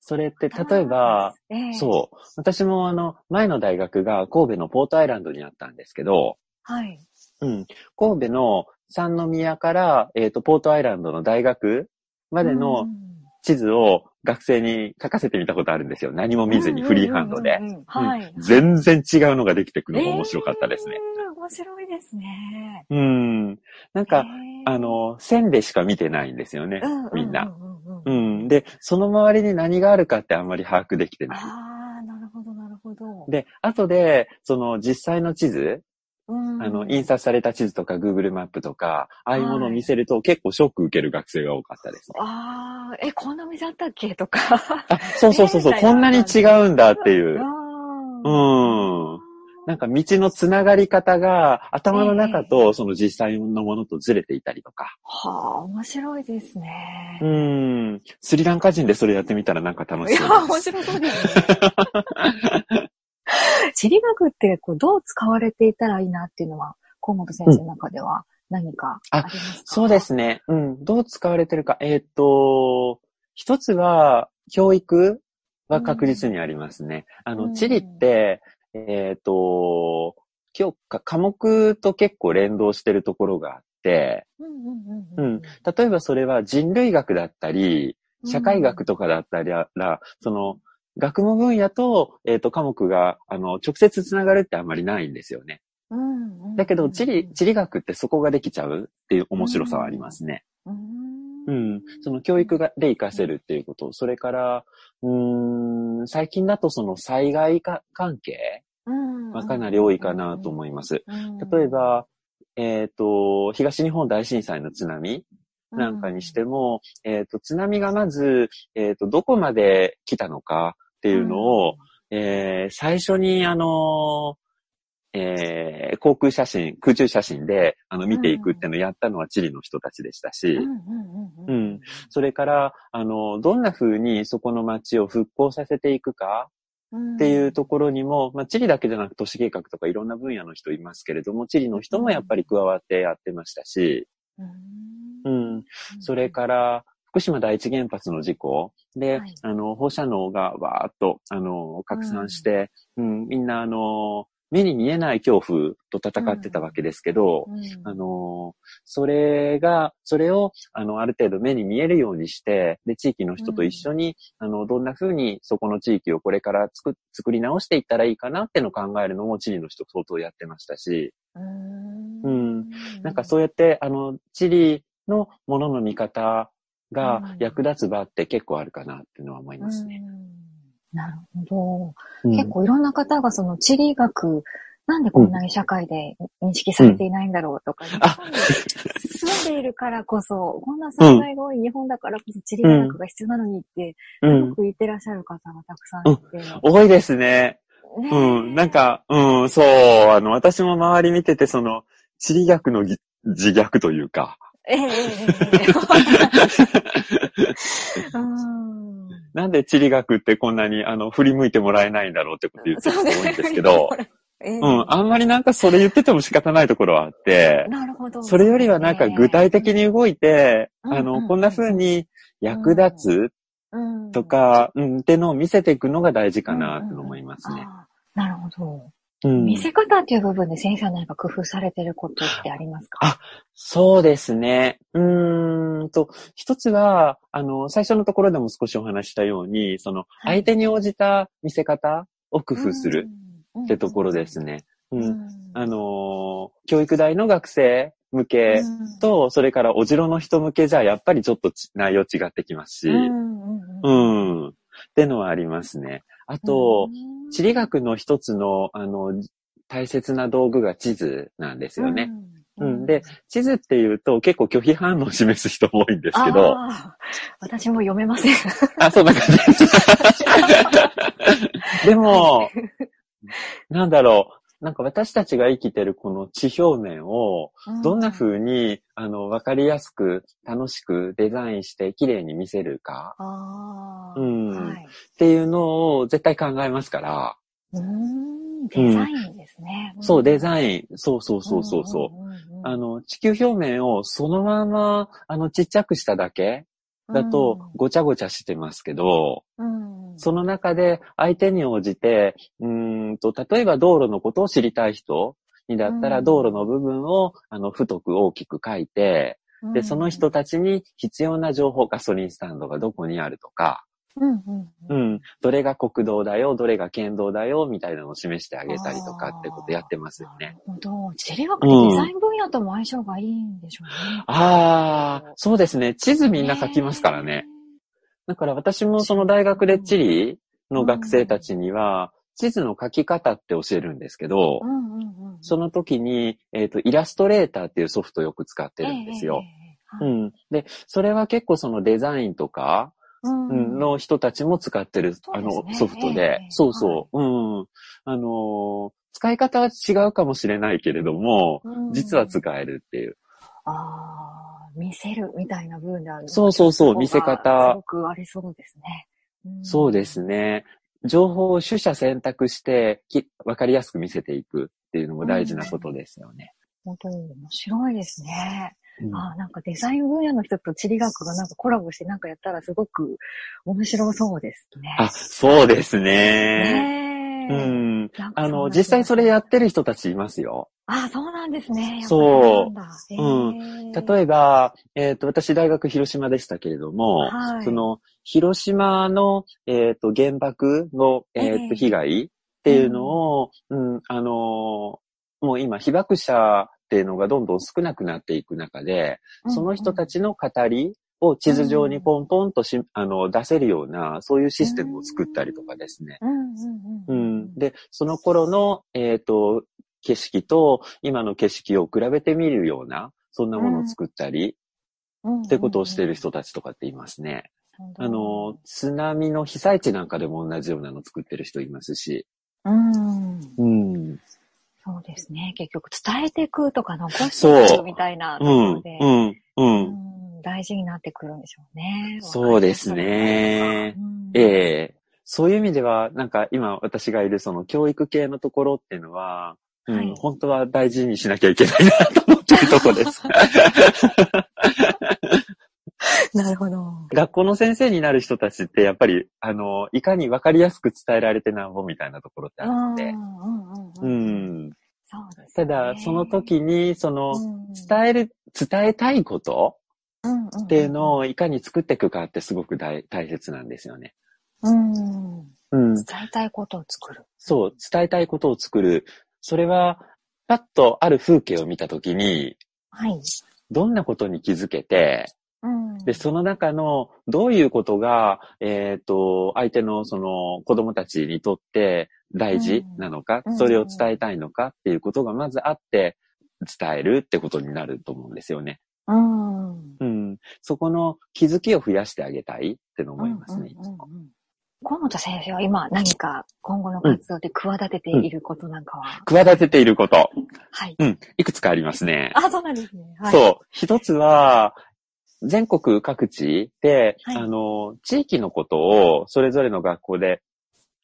それって、例えば、、ええ、そう。私もあの、前の大学が神戸のポートアイランドにあったんですけど、はい。うん。神戸の三宮から、えっ、と、ポートアイランドの大学までのうん地図を学生に書かせてみたことあるんですよ。何も見ずにフリーハンドで全然違うのができてくるのが面白かったですね。えー面白いですね。うん。なんか、へーあ、の、線でしか見てないんですよね。みんな。うん。で、その周りに何があるかってあんまり把握できてない。ああ、なるほど、なるほど。で、後で、その実際の地図、うんあの、印刷された地図とか Google マップとか、ああいうものを見せると結構ショック受ける学生が多かったですね。ああ、え、こんな店あったっけ？とか。あ、そうそうそうそう、こんなに違うんだっていう。ううん。なんか道のつながり方が頭の中とその実際のものとずれていたりとか。はあ、面白いですね。うん。スリランカ人でそれやってみたらなんか楽いや、しそうです。面白そうですね。地理学ってこうどう使われていたらいいなっていうのは、河本先生の中では何かありますか、そうですね。うん。どう使われてるか。えーっと、一つは、教育は確実にありますね。あの、うん地理って、えーっと、今日か、科目と結構連動してるところがあって、うんうんうんううんん。例えばそれは人類学だったり、社会学とかだったりら、その、学問分野と、えーっと、科目が、あの、直接つながるってあんまりないんですよね。うんうんうんだけど、地理、地理学ってそこができちゃうっていう面白さはありますね。うんうん。その教育がで活かせるっていうこと。それから、うーん、最近だとその災害か関係？うんはかなり多いかなと思います。うん例えば、えっ、と、東日本大震災の津波なんかにしても、えっ、と、津波がまず、えっ、と、どこまで来たのかっていうのを、えー最初にあのえー航空写真、空中写真で、あの、見ていくっていうのをやったのはチリの人たちでしたし、うん。うんうんううん。ん。それから、あの、どんな風にそこの街を復興させていくかうんっていうところにも、まあ、チリだけじゃなく都市計画とかいろんな分野の人いますけれども、チリの人もやっぱり加わってやってましたし、うん。うん。それから、福島第一原発の事故。で、はい。あの、放射能がわーっと、あの、拡散して、うん、みんな、あの、目に見えない恐怖と戦ってたわけですけど、うん。あの、それが、それを、あの、ある程度目に見えるようにして、で、地域の人と一緒に、あの、どんな風にそこの地域をこれから作、作り直していったらいいかなっていうのを考えるのも地理の人相当やってましたし、うん。うん。なんかそうやって、あの、地理のものの見方がうん役立つ場って結構あるかなっていうのは思いますね。うんなるほうんど。結構いろんな方がその地理学、なんでこんなに社会で認識されていないんだろうとか、日あ本に住んでいるからこそ、こんな災害が多い日本だからこそ地理学が必要なのにって、うんすご。く言ってらっしゃる方がたくさんいて。多いですね。ねうん。なん、か、うん、そう、あの、私も周り見てて、その、地理学のぎ自虐というか、ええなんで地理学ってこんなに、あの、振り向いてもらえないんだろうってこと言ってる人多いんですけど、ええ。うん、あんまりなんかそれ言ってても仕方ないところはあって、なるほど。それよりはなんか具体的に動いて、うんうんあの、こんな風に役立うんつと、か、うん、ってのを見せていくのが大事かなと思いますね。あーなるほど。うん見せ方っていう部分で先生は何か工夫されてることってありますか？あそうですね。うーんと、一つは、あの、最初のところでも少しお話ししたように、その、はい相手に応じた見せ方を工夫するうんってところですね。うん。うんあのー教育大の学生向けうんと、それからお城の人向けじゃ、やっぱりちょっとち内容違ってきますし、うん。ってのはありますね。あと、地理学の一つの、あの、大切な道具が地図なんですよね。。うん。で、地図っていうと結構拒否反応を示す人も多いんですけど、私も読めません。あ、そんな感じ。でも、なんだろう。なんか私たちが生きてるこの地表面を、どんな風に、あの、わかりやすく、楽しくデザインして綺麗に見せるか。ああ、うん。はい。っていうのを絶対考えますから、うーん、デザインですね。そう、デザイン、そうそうそうそう。そう。うんうんうん。あの、地球表面をそのまま、あの、ちっちゃくしただけだと、ごちゃごちゃしてますけど、うん。うんその中で相手に応じて、うーんと、例えば道路のことを知りたい人にだったら、うん。道路の部分を、あの、太く大きく書いて、で、その人たちに必要な情報、ガソリンスタンドがどこにあるとか、うんうんううんん、どれが国道だよ、どれが県道だよ、みたいなのを示してあげたりとかってことやってますよね。なるほど。地理学ってデザイン分野とも相性がいいんでしょうね。ああ、そうですね。地図みんな書きますからね。だから私もその大学で地理の学生たちには、地図の書き方って教えるんですけどう、んうんうん。その時に、えっ、と、イラストレーターっていうソフトをよく使ってるんですよ。ええ。ええうん。で、それは結構そのデザインとか、うんうんの人たちも使ってる、あのソフトええで、そうそう、うん。あのー使い方は違うかもしれないけれども、うん実は使えるっていう。ああ、見せるみたいな部分である。そうそうそう見せ方すごくありそうですね。んそうです。ね。情報を取捨選択して、きわかりやすく見せていくっていうのも大事なことですよね。本当面白いですね。うんああ、なんかデザイン分野の人と地理学がなんかコラボしてなんかやったらすごく面白そうですね。あ、そうですね。ねえ。うん。なんかあの、実際それやってる人たちいますよ。ああ、そうなんですね。そううん。例ええば、えっ、と、私大学広島でしたけれども、はいその、広島の、えっ、と、原爆の、えっ、と、ええ被害っていうのを、うん、あのーもう今、被爆者っていうのがどんどん少なくなっていく中で、その人たちちの語りを地図上にポンポンとし、あの、出せるような、そういうシステムを作ったりとかですね。うんうんううんん。で、その頃の、えっ、と、景色と今の景色を比べてみるような、そんなものを作ったり、うんってことをしている人たちとかっていますね。あの、津波の被災地なんかでも同じようなの作ってる人いますし。うん。うん。そうですね。結局伝えていくとか残していくみたいなとこうんろで、、うん、う。うんん大事になってくるんでしょうね。そうですねうんええそういう意味では、なんか今私がいるその教育系のところっていうのは、うんはい本当は大事にしなきゃいけないなと思ってるところです。なるほど。学校の先生になる人たちって、やっぱり、あの、いかに分かりやすく伝えられてなんぼみたいなところってあるので。うんうんうんううんん。そうですたねだ、その時に、その、うん伝える、伝えたいことうんうんっていうのをいかに作っていくかってすごく大大切なんですよね。うん。うん。伝えたいことを作る。そう、伝えたいことを作る。それは、パッとある風景を見た時に、はい。どんなことに気づけて、うん。で、その中のどういうことが、えっ、と、相手のその子供たちにとって大事なのか、うんそれを伝えたいのかっていうことがまずあって、伝えるってことになると思うんですよね。うん。うん。そこの気づきを増やしてあげたいっての思いますね、いつも。うんうんうんうん河本先生は今何か今後の活動で企てていることなんかは、企てていること。はい。うん。いくつかありますね。あ、そうなんですね。はい。そう。一つは、全国各地で、はいあの、地域のことをそれぞれの学校で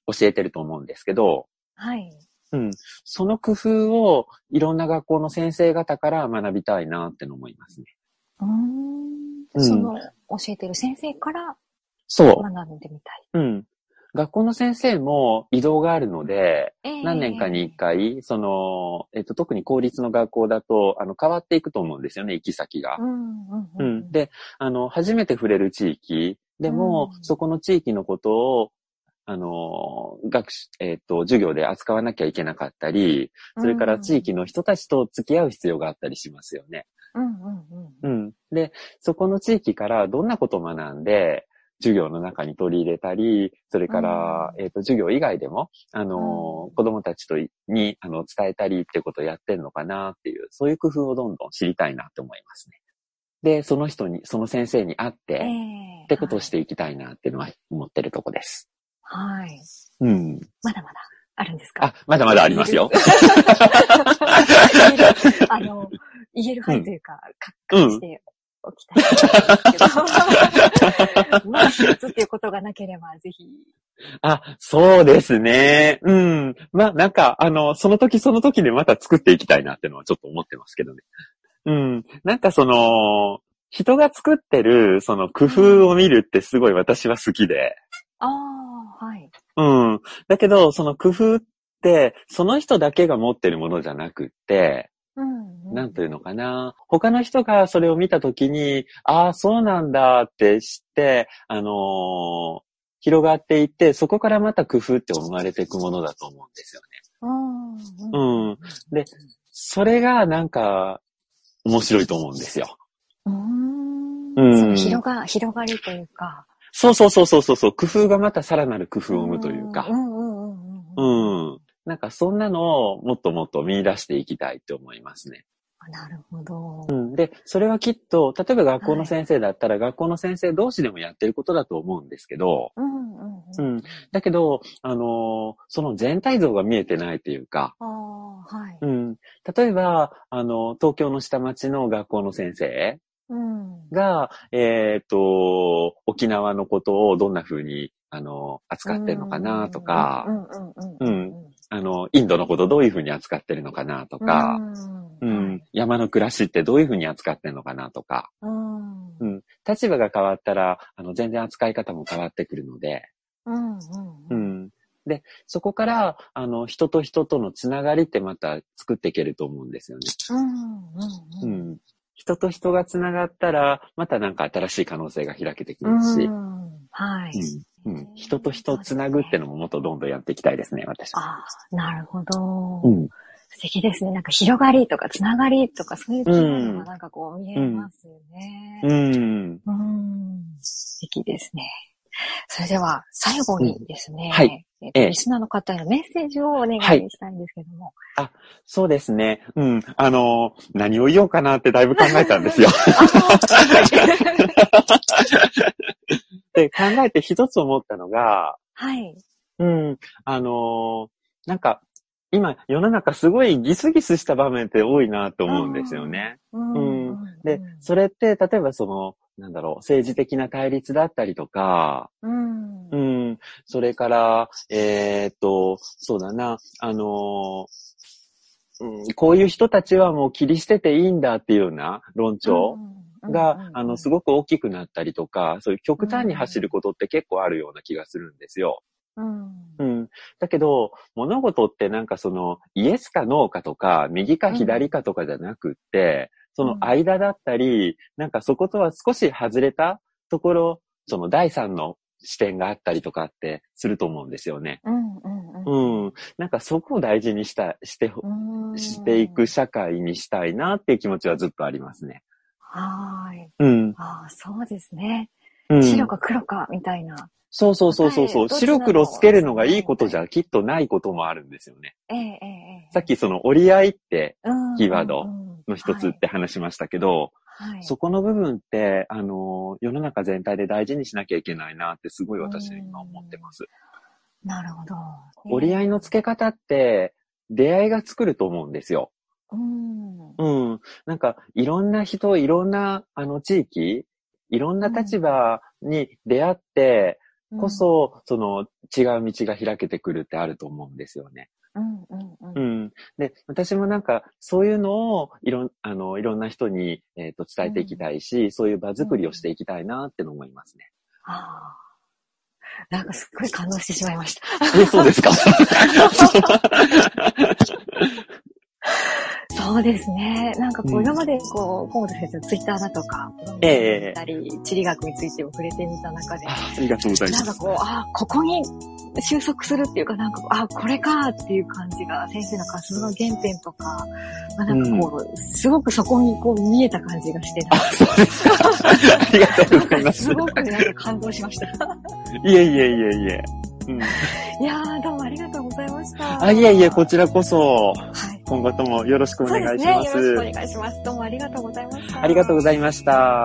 教えてると思うんですけど、はい。うん。その工夫をいろんな学校の先生方から学びたいなっての思いますね。うーん。うんその教えてる先生からそ学んでみたい。う。うん。学校の先生も移動があるので、何年かに一回、その、えっと、特に公立の学校だと、あの、変わっていくと思うんですよね、行き先が。うんうんううんん。で、あの、初めて触れる地域でも、うんそこの地域のことを、あの、学習、えっ、と、授業で扱わなきゃいけなかったり、それから地域の人たちと付き合う必要があったりしますよね。うんうんうんうん。で、そこの地域からどんなことを学んで、授業の中に取り入れたり、それから、うんえっ、と、授業以外でも、あの、うん子供たちといに、あの、伝えたりってことをやってんのかなっていう、そういう工夫をどんどん知りたいなって思いますね。で、その人に、その先生に会って、ええってことをしていきたいなっていうのは思ってるとこです。はい。はい。うん。まだまだあるんですか？あ、まだまだありますよ。あの、言える範囲というか、か隠して おきた。まあ、っていうことがなければ、ぜひ。あ、そうですね。うん。まあ、なんか、あの、その時その時でまた作っていきたいなっていうのはちょっと思ってますけどね。うん。なんかその、人が作ってる、その工夫を見るってすごい私は好きで。ああ、はい。うん。だけど、その工夫って、その人だけが持ってるものじゃなくって、うん、なんというのかな。他の人がそれを見たときに、ああ、そうなんだって知って、あのー広がっていって、そこからまた工夫って生まれていくものだと思うんですよね。うん。うんで、それがなんか、面白いと思うんですよ。うん。うん広が、広がりというか。そうそうそうそうそうそう、工夫がまたさらなる工夫を生むというかう。んうんうんうん。うん。なんかそんなのをもっともっと見出していきたいって思いますね。あなるほど。うん。で、それはきっと、例えば学校の先生だったら、学校の先生同士でもやってることだと思うんですけど、うんうんううん。ん。だけど、あのーその全体像が見えてないというか、ああ、はい。うん。例えば、あの、東京の下町の学校の先生うん。が、えっ、と、沖縄のことをどんな風に、あの、扱ってるのかなとかう、んうんうんうんあの、インドのことどういう風に扱ってるのかなとか、ううんん、山の暮らしってどういう風に扱ってるのかなとか、うん。ううんん、立場が変わったら、あの、全然扱い方も変わってくるので、うんううん。ん。で、そこから、あの、人と人とのつながりってまた作っていけると思うんですよね。うんううんん。人と人がつながったら、またなんか新しい可能性が開けてきうますし、ん。はい。うん。うん。人と人をつなぐってのももっとどんどんやっていきたいですね、私は。ああ、なるほど。うん。素敵ですね。なんか広がりとかつながりとかそういうキーワードがなんかこう見えますよね。うん。うん。素敵ですね。それでは最後にですね、はいえっとええリスナーの方へのメッセージをお願いはいしたいんですけども。そうですね。うん。あの、何を言おうかなってだいぶ考えたんですよ。で、考えて一つ思ったのが、はい。うん。あのなんか、今、世の中すごいギスギスした場面って多いなと思うんですよね。うんで、それって、例えばその、なんだろう、政治的な対立だったりとか、うん。う。ん、それから、えーっと、そうだな、あのうん、こういう人たちはもう切り捨てていいんだっていうような論調が、あの、すごく大きくなったりとか、そういう極端に走ることって結構あるような気がするんですよ。うん。うん。だけど、物事ってなんかその、イエスかノーかとか、右か左かとかじゃなくって、その間だったり、なんかそことは少し外れたところ、その第三の視点があったりとかってすると思うんですよね。うん。うん。うん。なんかそこを大事にした、して、うん。していく社会にしたいなっていう気持ちはずっとありますね。はーい。うん。ああ、そうですね。うん、白か黒か、みたいな。そうそうそうそうそう。白黒つけるのがいいことじゃきっとないこともあるんですよね。ええ、ええ、ええ。さっきその折り合いってうん、キーワードうんの一つって話しましたけど、はい。はいそこの部分って、あの、世の中全体で大事にしなきゃいけないなってすごい私は今思ってます。なるほど。折り合いの付け方って出会いが作ると思うんですよ。うん。うん。なんか、いろんな人、いろんな、あの、地域、いろんな立場に出会ってこそ、その、違う道が開けてくるってあると思うんですよね。うん、うん、うん。ううんん。で、私もなんか、そういうのを、いろん、あの、いろんな人に、えっ、と、伝えていきたいし、そういう場作りをしていきたいなっての思いますね。ああ。なんかすっごい感動してしまいました。え、そうですか？そうですね。なんかこう、うん今までこう、河本先生のツイッターだとか、ええ見たり、地理学についても触れてみた中で、あありがとうございます。なんかこう、あ、ここに収束するっていうか、なんかあ、これかっていう感じが、先生の活動の原点とか、まあ、なんかこう、すごくそこにこう見えた感じがして、あ、そうですか。ありがとうございます。すごくなんか感動しました。いえいえいえいえ。うん、いやー、どうもありがとうございました。あ、いえいえ、こちらこそ、はい。今後ともよろしくお願いします。そうですね。よろしくお願いします。どうもありがとうございました。ありがとうございました。